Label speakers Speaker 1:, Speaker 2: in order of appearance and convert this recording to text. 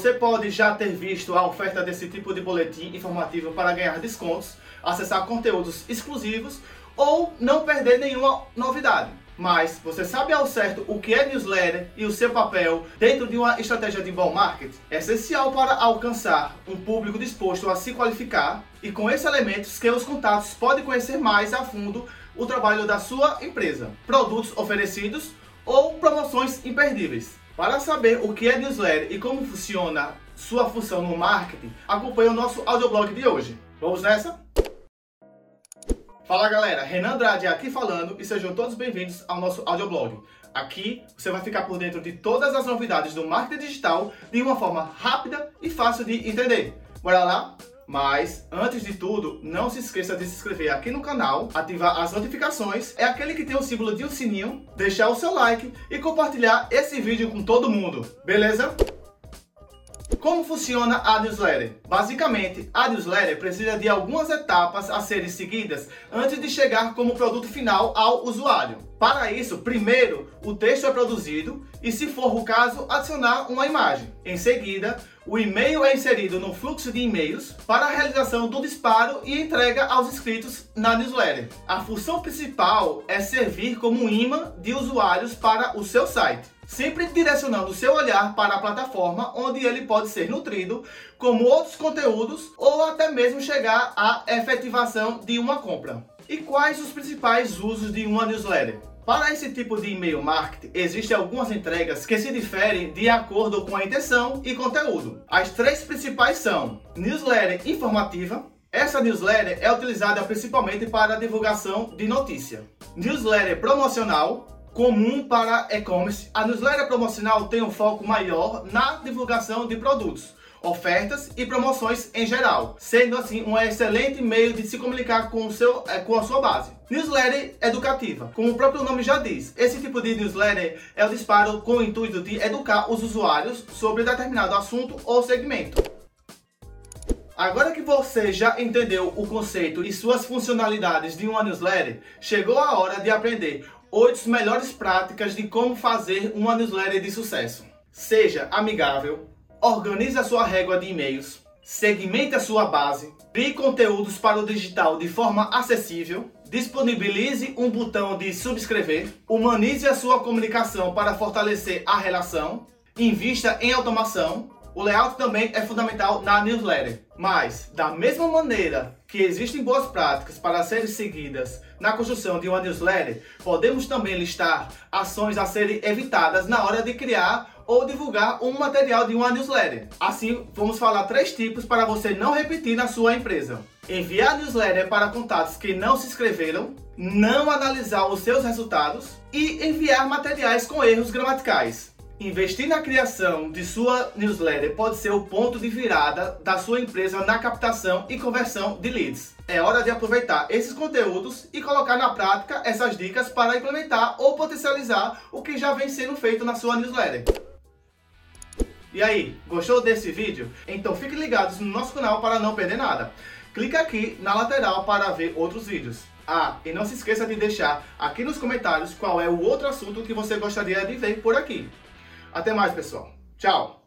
Speaker 1: Você pode já ter visto a oferta desse tipo de boletim informativo para ganhar descontos, acessar conteúdos exclusivos ou não perder nenhuma novidade. Mas você sabe ao certo o que é newsletter e o seu papel dentro de uma estratégia de bom marketing? É essencial para alcançar um público disposto a se qualificar e com esses elementos que os contatos podem conhecer mais a fundo o trabalho da sua empresa, produtos oferecidos ou promoções imperdíveis. Para saber o que é newsletter e como funciona sua função no marketing, acompanhe o nosso audioblog de hoje. Vamos nessa? Fala galera, Renan Andrade aqui falando e sejam todos bem-vindos ao nosso audioblog. Aqui você vai ficar por dentro de todas as novidades do marketing digital de uma forma rápida e fácil de entender. Bora lá? Mas, antes de tudo, não se esqueça de se inscrever aqui no canal, ativar as notificações, é aquele que tem o símbolo de um sininho, deixar o seu like e compartilhar esse vídeo com todo mundo, beleza? Como funciona a newsletter? Basicamente, a newsletter precisa de algumas etapas a serem seguidas antes de chegar como produto final ao usuário. Para isso, primeiro, o texto é produzido e, se for o caso, adicionar uma imagem. Em seguida, o e-mail é inserido no fluxo de e-mails para a realização do disparo e entrega aos inscritos na newsletter. A função principal é servir como imã de usuários para o seu site sempre direcionando o seu olhar para a plataforma onde ele pode ser nutrido, como outros conteúdos ou até mesmo chegar à efetivação de uma compra. E quais os principais usos de uma newsletter? Para esse tipo de e-mail marketing, existem algumas entregas que se diferem de acordo com a intenção e conteúdo. As três principais são newsletter informativa, essa newsletter é utilizada principalmente para divulgação de notícia. Newsletter promocional, comum para e-commerce, a newsletter promocional tem um foco maior na divulgação de produtos, ofertas e promoções em geral, sendo assim um excelente meio de se comunicar com, o seu, é, com a sua base. Newsletter educativa, como o próprio nome já diz, esse tipo de newsletter é o disparo com o intuito de educar os usuários sobre determinado assunto ou segmento. Agora que você já entendeu o conceito e suas funcionalidades de uma newsletter, chegou a hora de aprender 8 melhores práticas de como fazer uma newsletter de sucesso. Seja amigável, organize a sua régua de e-mails, segmente a sua base, crie conteúdos para o digital de forma acessível, disponibilize um botão de subscrever, humanize a sua comunicação para fortalecer a relação, invista em automação, o layout também é fundamental na newsletter. Mas, da mesma maneira que existem boas práticas para serem seguidas na construção de uma newsletter, podemos também listar ações a serem evitadas na hora de criar ou divulgar um material de uma newsletter. Assim, vamos falar três tipos para você não repetir na sua empresa. Enviar newsletter para contatos que não se inscreveram, não analisar os seus resultados e enviar materiais com erros gramaticais. Investir na criação de sua newsletter pode ser o ponto de virada da sua empresa na captação e conversão de leads. É hora de aproveitar esses conteúdos e colocar na prática essas dicas para implementar ou potencializar o que já vem sendo feito na sua newsletter. E aí, gostou desse vídeo? Então fiquem ligados no nosso canal para não perder nada. Clica aqui na lateral para ver outros vídeos. Ah, e não se esqueça de deixar aqui nos comentários qual é o outro assunto que você gostaria de ver por aqui. Até mais, pessoal. Tchau!